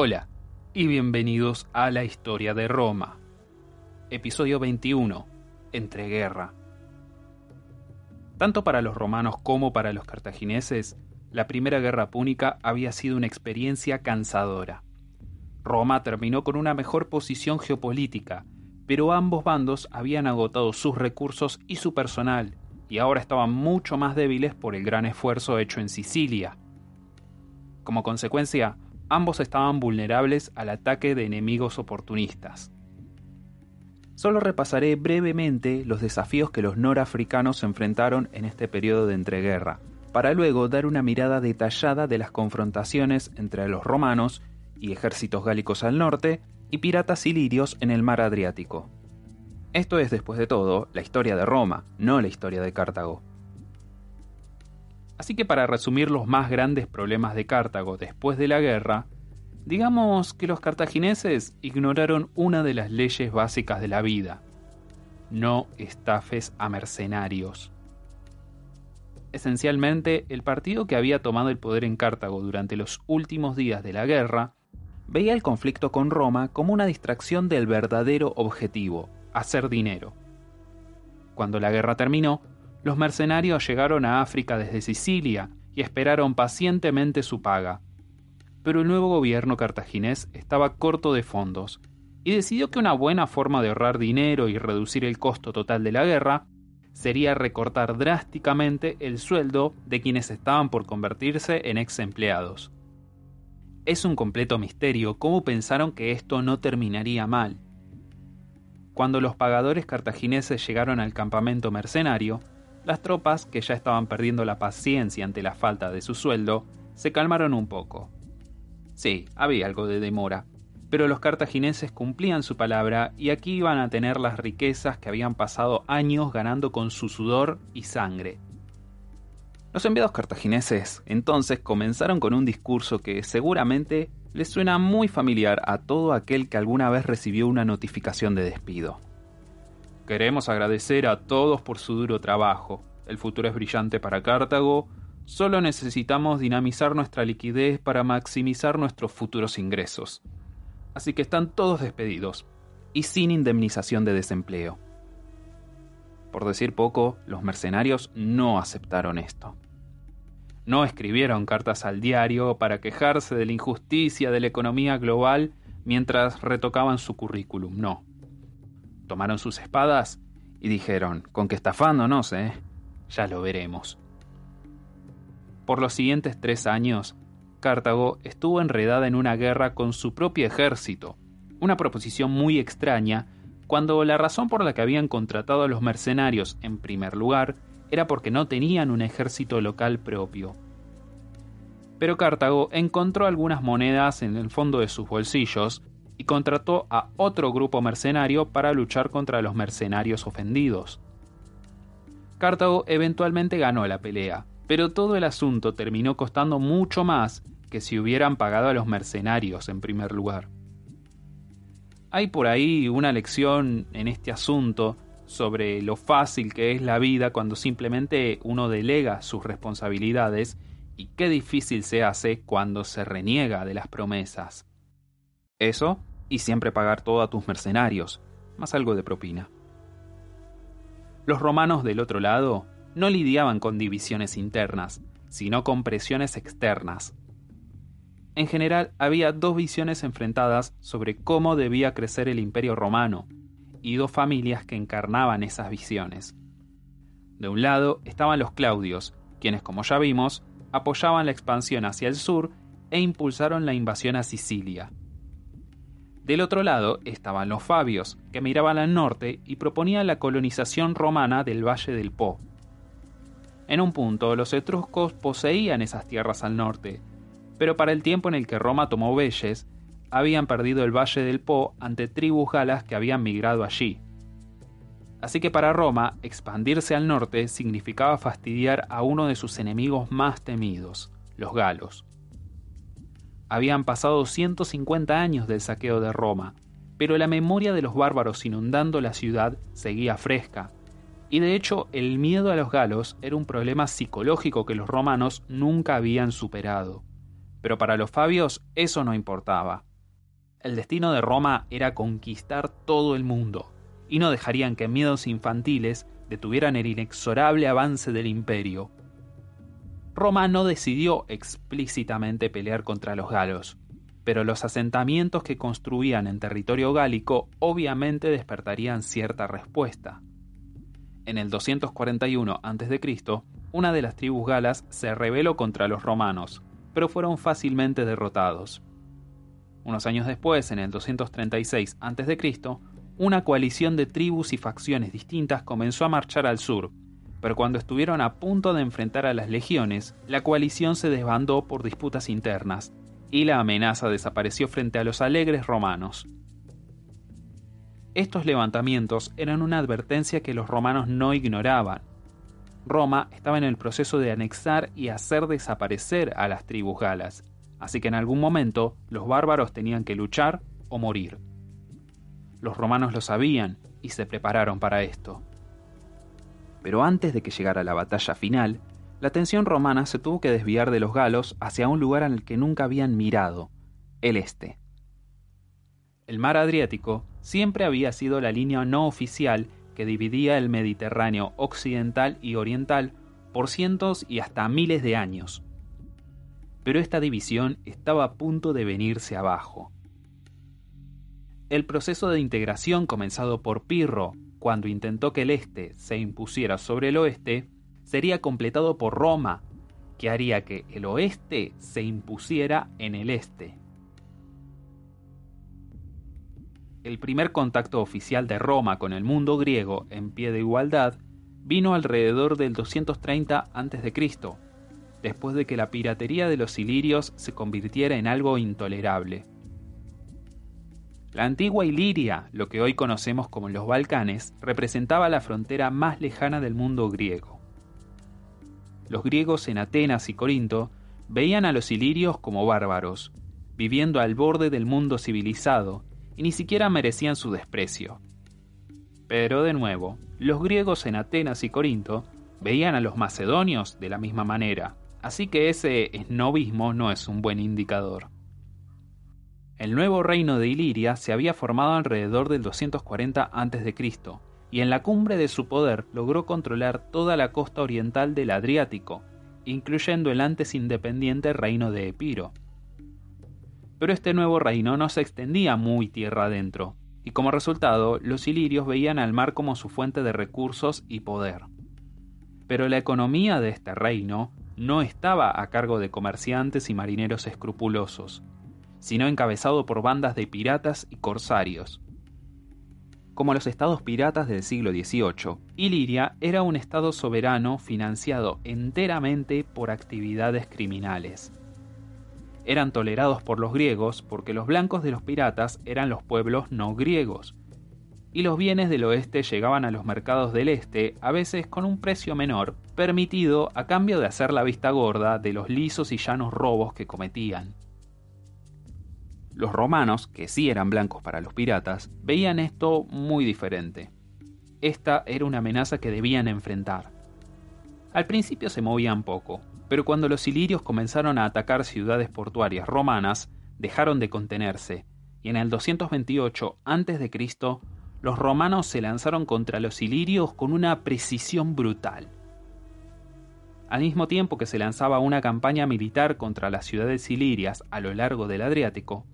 Hola y bienvenidos a la historia de Roma. Episodio 21. Entreguerra. Tanto para los romanos como para los cartagineses, la primera guerra púnica había sido una experiencia cansadora. Roma terminó con una mejor posición geopolítica, pero ambos bandos habían agotado sus recursos y su personal, y ahora estaban mucho más débiles por el gran esfuerzo hecho en Sicilia. Como consecuencia, ambos estaban vulnerables al ataque de enemigos oportunistas. Solo repasaré brevemente los desafíos que los norafricanos enfrentaron en este periodo de entreguerra, para luego dar una mirada detallada de las confrontaciones entre los romanos y ejércitos gálicos al norte y piratas ilirios en el mar Adriático. Esto es, después de todo, la historia de Roma, no la historia de Cartago. Así que para resumir los más grandes problemas de Cartago después de la guerra, digamos que los cartagineses ignoraron una de las leyes básicas de la vida. No estafes a mercenarios. Esencialmente, el partido que había tomado el poder en Cartago durante los últimos días de la guerra veía el conflicto con Roma como una distracción del verdadero objetivo, hacer dinero. Cuando la guerra terminó, los mercenarios llegaron a África desde Sicilia y esperaron pacientemente su paga. Pero el nuevo gobierno cartaginés estaba corto de fondos y decidió que una buena forma de ahorrar dinero y reducir el costo total de la guerra sería recortar drásticamente el sueldo de quienes estaban por convertirse en ex empleados. Es un completo misterio cómo pensaron que esto no terminaría mal. Cuando los pagadores cartagineses llegaron al campamento mercenario, las tropas, que ya estaban perdiendo la paciencia ante la falta de su sueldo, se calmaron un poco. Sí, había algo de demora, pero los cartagineses cumplían su palabra y aquí iban a tener las riquezas que habían pasado años ganando con su sudor y sangre. Los enviados cartagineses entonces comenzaron con un discurso que seguramente les suena muy familiar a todo aquel que alguna vez recibió una notificación de despido. Queremos agradecer a todos por su duro trabajo. El futuro es brillante para Cartago. Solo necesitamos dinamizar nuestra liquidez para maximizar nuestros futuros ingresos. Así que están todos despedidos y sin indemnización de desempleo. Por decir poco, los mercenarios no aceptaron esto. No escribieron cartas al diario para quejarse de la injusticia de la economía global mientras retocaban su currículum, no tomaron sus espadas y dijeron, con que estafándonos. Ya lo veremos. Por los siguientes tres años, Cartago estuvo enredada en una guerra con su propio ejército, una proposición muy extraña, cuando la razón por la que habían contratado a los mercenarios en primer lugar era porque no tenían un ejército local propio. Pero Cartago encontró algunas monedas en el fondo de sus bolsillos y contrató a otro grupo mercenario para luchar contra los mercenarios ofendidos. Cartago eventualmente ganó la pelea, pero todo el asunto terminó costando mucho más que si hubieran pagado a los mercenarios en primer lugar. Hay por ahí una lección en este asunto sobre lo fácil que es la vida cuando simplemente uno delega sus responsabilidades y qué difícil se hace cuando se reniega de las promesas. Eso y siempre pagar todo a tus mercenarios, más algo de propina. Los romanos del otro lado no lidiaban con divisiones internas, sino con presiones externas. En general había dos visiones enfrentadas sobre cómo debía crecer el imperio romano, y dos familias que encarnaban esas visiones. De un lado estaban los Claudios, quienes, como ya vimos, apoyaban la expansión hacia el sur e impulsaron la invasión a Sicilia. Del otro lado estaban los Fabios, que miraban al norte y proponían la colonización romana del Valle del Po. En un punto, los etruscos poseían esas tierras al norte, pero para el tiempo en el que Roma tomó Velles, habían perdido el Valle del Po ante tribus galas que habían migrado allí. Así que para Roma, expandirse al norte significaba fastidiar a uno de sus enemigos más temidos, los galos. Habían pasado 150 años del saqueo de Roma, pero la memoria de los bárbaros inundando la ciudad seguía fresca, y de hecho el miedo a los galos era un problema psicológico que los romanos nunca habían superado. Pero para los fabios eso no importaba. El destino de Roma era conquistar todo el mundo, y no dejarían que miedos infantiles detuvieran el inexorable avance del imperio. Roma no decidió explícitamente pelear contra los galos, pero los asentamientos que construían en territorio gálico obviamente despertarían cierta respuesta. En el 241 a.C., una de las tribus galas se rebeló contra los romanos, pero fueron fácilmente derrotados. Unos años después, en el 236 a.C., una coalición de tribus y facciones distintas comenzó a marchar al sur, pero cuando estuvieron a punto de enfrentar a las legiones, la coalición se desbandó por disputas internas, y la amenaza desapareció frente a los alegres romanos. Estos levantamientos eran una advertencia que los romanos no ignoraban. Roma estaba en el proceso de anexar y hacer desaparecer a las tribus galas, así que en algún momento los bárbaros tenían que luchar o morir. Los romanos lo sabían y se prepararon para esto. Pero antes de que llegara la batalla final, la atención romana se tuvo que desviar de los galos hacia un lugar al que nunca habían mirado, el este. El mar Adriático siempre había sido la línea no oficial que dividía el Mediterráneo occidental y oriental por cientos y hasta miles de años. Pero esta división estaba a punto de venirse abajo. El proceso de integración comenzado por Pirro, cuando intentó que el este se impusiera sobre el oeste, sería completado por Roma, que haría que el oeste se impusiera en el este. El primer contacto oficial de Roma con el mundo griego en pie de igualdad vino alrededor del 230 a.C., después de que la piratería de los ilirios se convirtiera en algo intolerable. La antigua Iliria, lo que hoy conocemos como los Balcanes, representaba la frontera más lejana del mundo griego. Los griegos en Atenas y Corinto veían a los ilirios como bárbaros, viviendo al borde del mundo civilizado, y ni siquiera merecían su desprecio. Pero de nuevo, los griegos en Atenas y Corinto veían a los macedonios de la misma manera, así que ese esnovismo no es un buen indicador. El nuevo reino de Iliria se había formado alrededor del 240 a.C., y en la cumbre de su poder logró controlar toda la costa oriental del Adriático, incluyendo el antes independiente reino de Epiro. Pero este nuevo reino no se extendía muy tierra adentro, y como resultado los ilirios veían al mar como su fuente de recursos y poder. Pero la economía de este reino no estaba a cargo de comerciantes y marineros escrupulosos, sino encabezado por bandas de piratas y corsarios. Como los estados piratas del siglo XVIII, Iliria era un estado soberano financiado enteramente por actividades criminales. Eran tolerados por los griegos porque los blancos de los piratas eran los pueblos no griegos, y los bienes del oeste llegaban a los mercados del este a veces con un precio menor, permitido a cambio de hacer la vista gorda de los lisos y llanos robos que cometían. Los romanos, que sí eran blancos para los piratas, veían esto muy diferente. Esta era una amenaza que debían enfrentar. Al principio se movían poco, pero cuando los ilirios comenzaron a atacar ciudades portuarias romanas, dejaron de contenerse, y en el 228 a.C., los romanos se lanzaron contra los ilirios con una precisión brutal. Al mismo tiempo que se lanzaba una campaña militar contra las ciudades ilirias a lo largo del Adriático,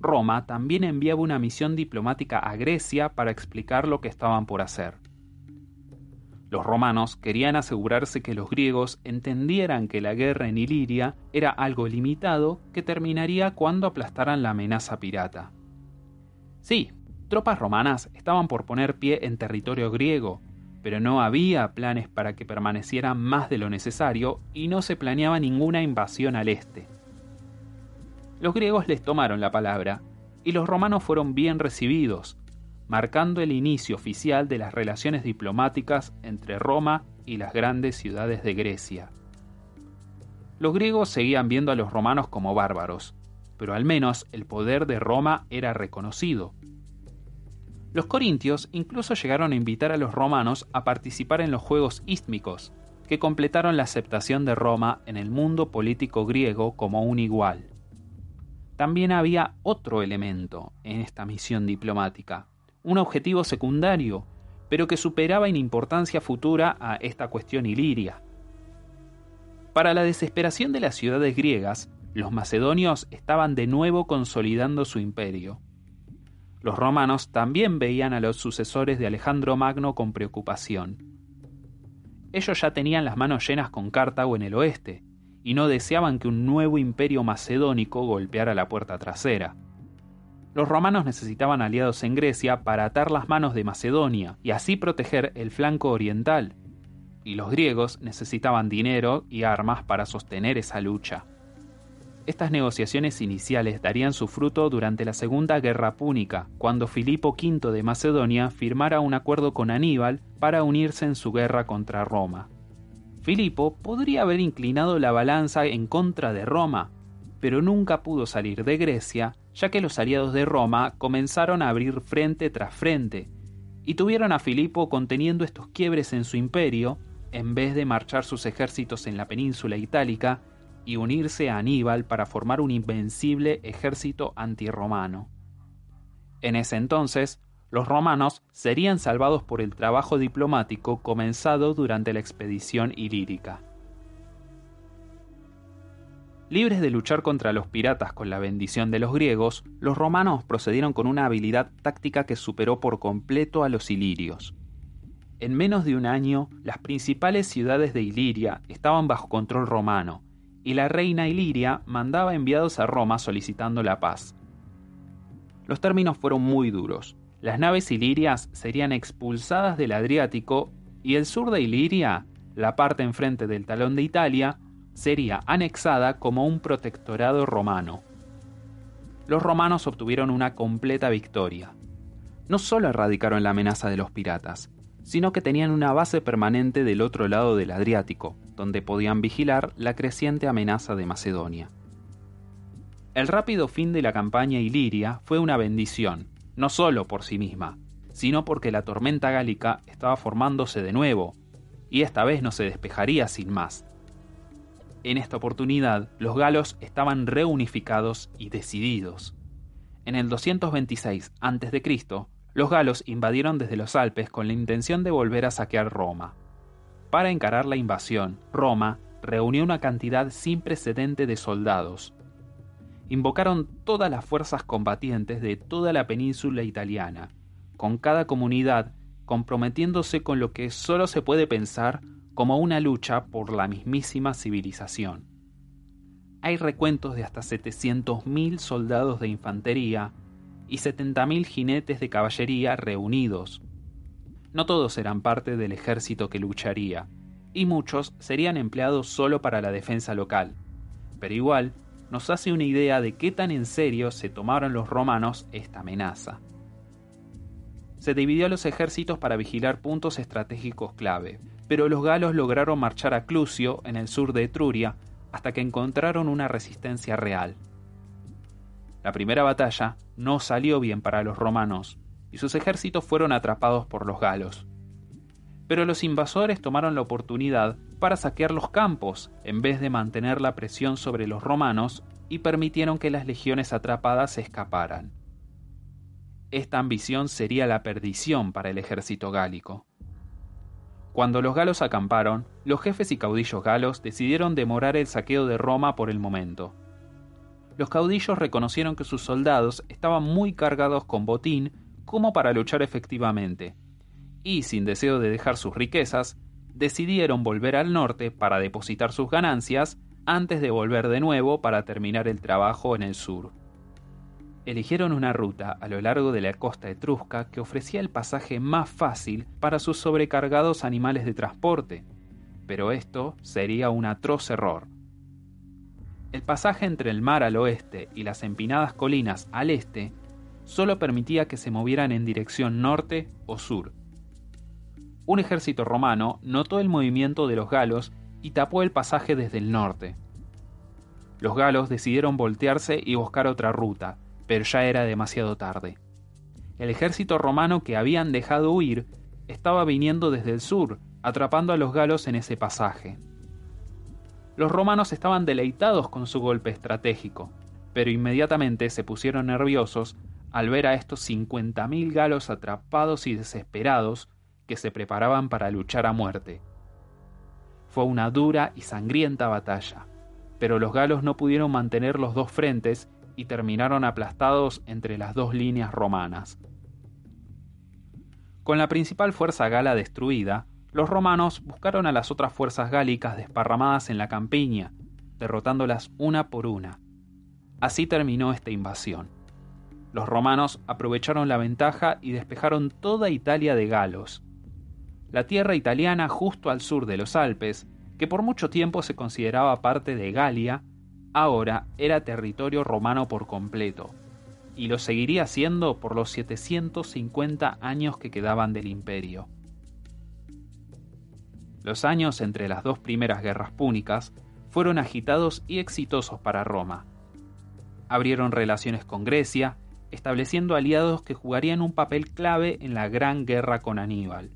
Roma también enviaba una misión diplomática a Grecia para explicar lo que estaban por hacer. Los romanos querían asegurarse que los griegos entendieran que la guerra en Iliria era algo limitado que terminaría cuando aplastaran la amenaza pirata. Sí, tropas romanas estaban por poner pie en territorio griego, pero no había planes para que permanecieran más de lo necesario y no se planeaba ninguna invasión al este los griegos les tomaron la palabra y los romanos fueron bien recibidos, marcando el inicio oficial de las relaciones diplomáticas entre Roma y las grandes ciudades de Grecia. Los griegos seguían viendo a los romanos como bárbaros, pero al menos el poder de Roma era reconocido. Los corintios incluso llegaron a invitar a los romanos a participar en los Juegos Ístmicos, que completaron la aceptación de Roma en el mundo político griego como un igual. También había otro elemento en esta misión diplomática, un objetivo secundario, pero que superaba en importancia futura a esta cuestión iliria. Para la desesperación de las ciudades griegas, los macedonios estaban de nuevo consolidando su imperio. Los romanos también veían a los sucesores de Alejandro Magno con preocupación. Ellos ya tenían las manos llenas con Cartago en el oeste, y no deseaban que un nuevo imperio macedónico golpeara la puerta trasera. Los romanos necesitaban aliados en Grecia para atar las manos de Macedonia y así proteger el flanco oriental, y los griegos necesitaban dinero y armas para sostener esa lucha. Estas negociaciones iniciales darían su fruto durante la Segunda Guerra Púnica, cuando Filipo V de Macedonia firmara un acuerdo con Aníbal para unirse en su guerra contra Roma. Filipo podría haber inclinado la balanza en contra de Roma, pero nunca pudo salir de Grecia, ya que los aliados de Roma comenzaron a abrir frente tras frente, y tuvieron a Filipo conteniendo estos quiebres en su imperio, en vez de marchar sus ejércitos en la península itálica y unirse a Aníbal para formar un invencible ejército antirromano. En ese entonces, los romanos serían salvados por el trabajo diplomático comenzado durante la expedición ilírica. Libres de luchar contra los piratas con la bendición de los griegos, los romanos procedieron con una habilidad táctica que superó por completo a los ilirios. En menos de un año, las principales ciudades de Iliria estaban bajo control romano, y la reina Iliria mandaba enviados a Roma solicitando la paz. Los términos fueron muy duros, las naves ilirias serían expulsadas del Adriático y el sur de Iliria, la parte enfrente del talón de Italia, sería anexada como un protectorado romano. Los romanos obtuvieron una completa victoria. No solo erradicaron la amenaza de los piratas, sino que tenían una base permanente del otro lado del Adriático, donde podían vigilar la creciente amenaza de Macedonia. El rápido fin de la campaña iliria fue una bendición, no solo por sí misma, sino porque la tormenta gálica estaba formándose de nuevo, y esta vez no se despejaría sin más. En esta oportunidad, los galos estaban reunificados y decididos. En el 226 a.C., los galos invadieron desde los Alpes con la intención de volver a saquear Roma. Para encarar la invasión, Roma reunió una cantidad sin precedente de soldados, invocaron todas las fuerzas combatientes de toda la península italiana, con cada comunidad comprometiéndose con lo que solo se puede pensar como una lucha por la mismísima civilización. Hay recuentos de hasta 700.000 soldados de infantería y 70.000 jinetes de caballería reunidos. No todos eran parte del ejército que lucharía, y muchos serían empleados solo para la defensa local, pero igual nos hace una idea de qué tan en serio se tomaron los romanos esta amenaza. Se dividió a los ejércitos para vigilar puntos estratégicos clave, pero los galos lograron marchar a Clusio, en el sur de Etruria, hasta que encontraron una resistencia real. La primera batalla no salió bien para los romanos, y sus ejércitos fueron atrapados por los galos. Pero los invasores tomaron la oportunidad para saquear los campos, en vez de mantener la presión sobre los romanos, y permitieron que las legiones atrapadas escaparan. Esta ambición sería la perdición para el ejército gálico. Cuando los galos acamparon, los jefes y caudillos galos decidieron demorar el saqueo de Roma por el momento. Los caudillos reconocieron que sus soldados estaban muy cargados con botín como para luchar efectivamente, y sin deseo de dejar sus riquezas, decidieron volver al norte para depositar sus ganancias antes de volver de nuevo para terminar el trabajo en el sur. Eligieron una ruta a lo largo de la costa etrusca que ofrecía el pasaje más fácil para sus sobrecargados animales de transporte, pero esto sería un atroz error. El pasaje entre el mar al oeste y las empinadas colinas al este solo permitía que se movieran en dirección norte o sur, un ejército romano notó el movimiento de los galos y tapó el pasaje desde el norte. Los galos decidieron voltearse y buscar otra ruta, pero ya era demasiado tarde. El ejército romano que habían dejado huir estaba viniendo desde el sur, atrapando a los galos en ese pasaje. Los romanos estaban deleitados con su golpe estratégico, pero inmediatamente se pusieron nerviosos al ver a estos 50.000 galos atrapados y desesperados que se preparaban para luchar a muerte. Fue una dura y sangrienta batalla, pero los galos no pudieron mantener los dos frentes y terminaron aplastados entre las dos líneas romanas. Con la principal fuerza gala destruida, los romanos buscaron a las otras fuerzas gálicas desparramadas en la campiña, derrotándolas una por una. Así terminó esta invasión. Los romanos aprovecharon la ventaja y despejaron toda Italia de galos. La tierra italiana justo al sur de los Alpes, que por mucho tiempo se consideraba parte de Galia, ahora era territorio romano por completo, y lo seguiría siendo por los 750 años que quedaban del imperio. Los años entre las dos primeras guerras púnicas fueron agitados y exitosos para Roma. Abrieron relaciones con Grecia, estableciendo aliados que jugarían un papel clave en la gran guerra con Aníbal.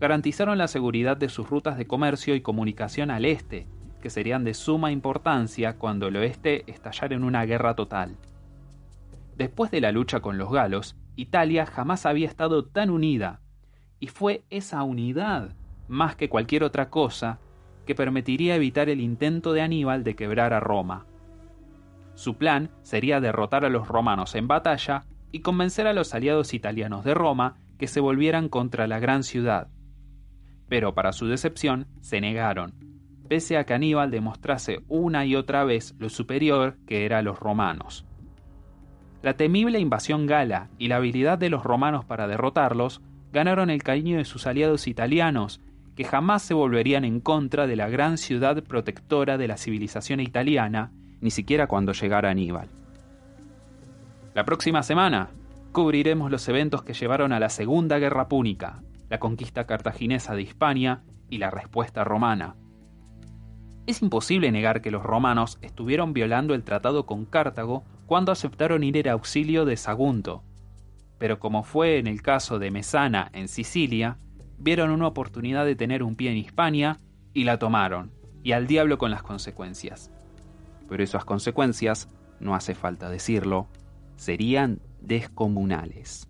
Garantizaron la seguridad de sus rutas de comercio y comunicación al este, que serían de suma importancia cuando el oeste estallara en una guerra total. Después de la lucha con los galos, Italia jamás había estado tan unida, y fue esa unidad, más que cualquier otra cosa, que permitiría evitar el intento de Aníbal de quebrar a Roma. Su plan sería derrotar a los romanos en batalla y convencer a los aliados italianos de Roma que se volvieran contra la gran ciudad. Pero para su decepción, se negaron, pese a que Aníbal demostrase una y otra vez lo superior que era a los romanos. La temible invasión gala y la habilidad de los romanos para derrotarlos ganaron el cariño de sus aliados italianos, que jamás se volverían en contra de la gran ciudad protectora de la civilización italiana, ni siquiera cuando llegara Aníbal. La próxima semana cubriremos los eventos que llevaron a la Segunda Guerra Púnica, la conquista cartaginesa de Hispania y la respuesta romana. Es imposible negar que los romanos estuvieron violando el tratado con Cartago cuando aceptaron ir en auxilio de Sagunto, pero como fue en el caso de Mesana en Sicilia, vieron una oportunidad de tener un pie en Hispania y la tomaron, y al diablo con las consecuencias. Pero esas consecuencias, no hace falta decirlo, serían descomunales.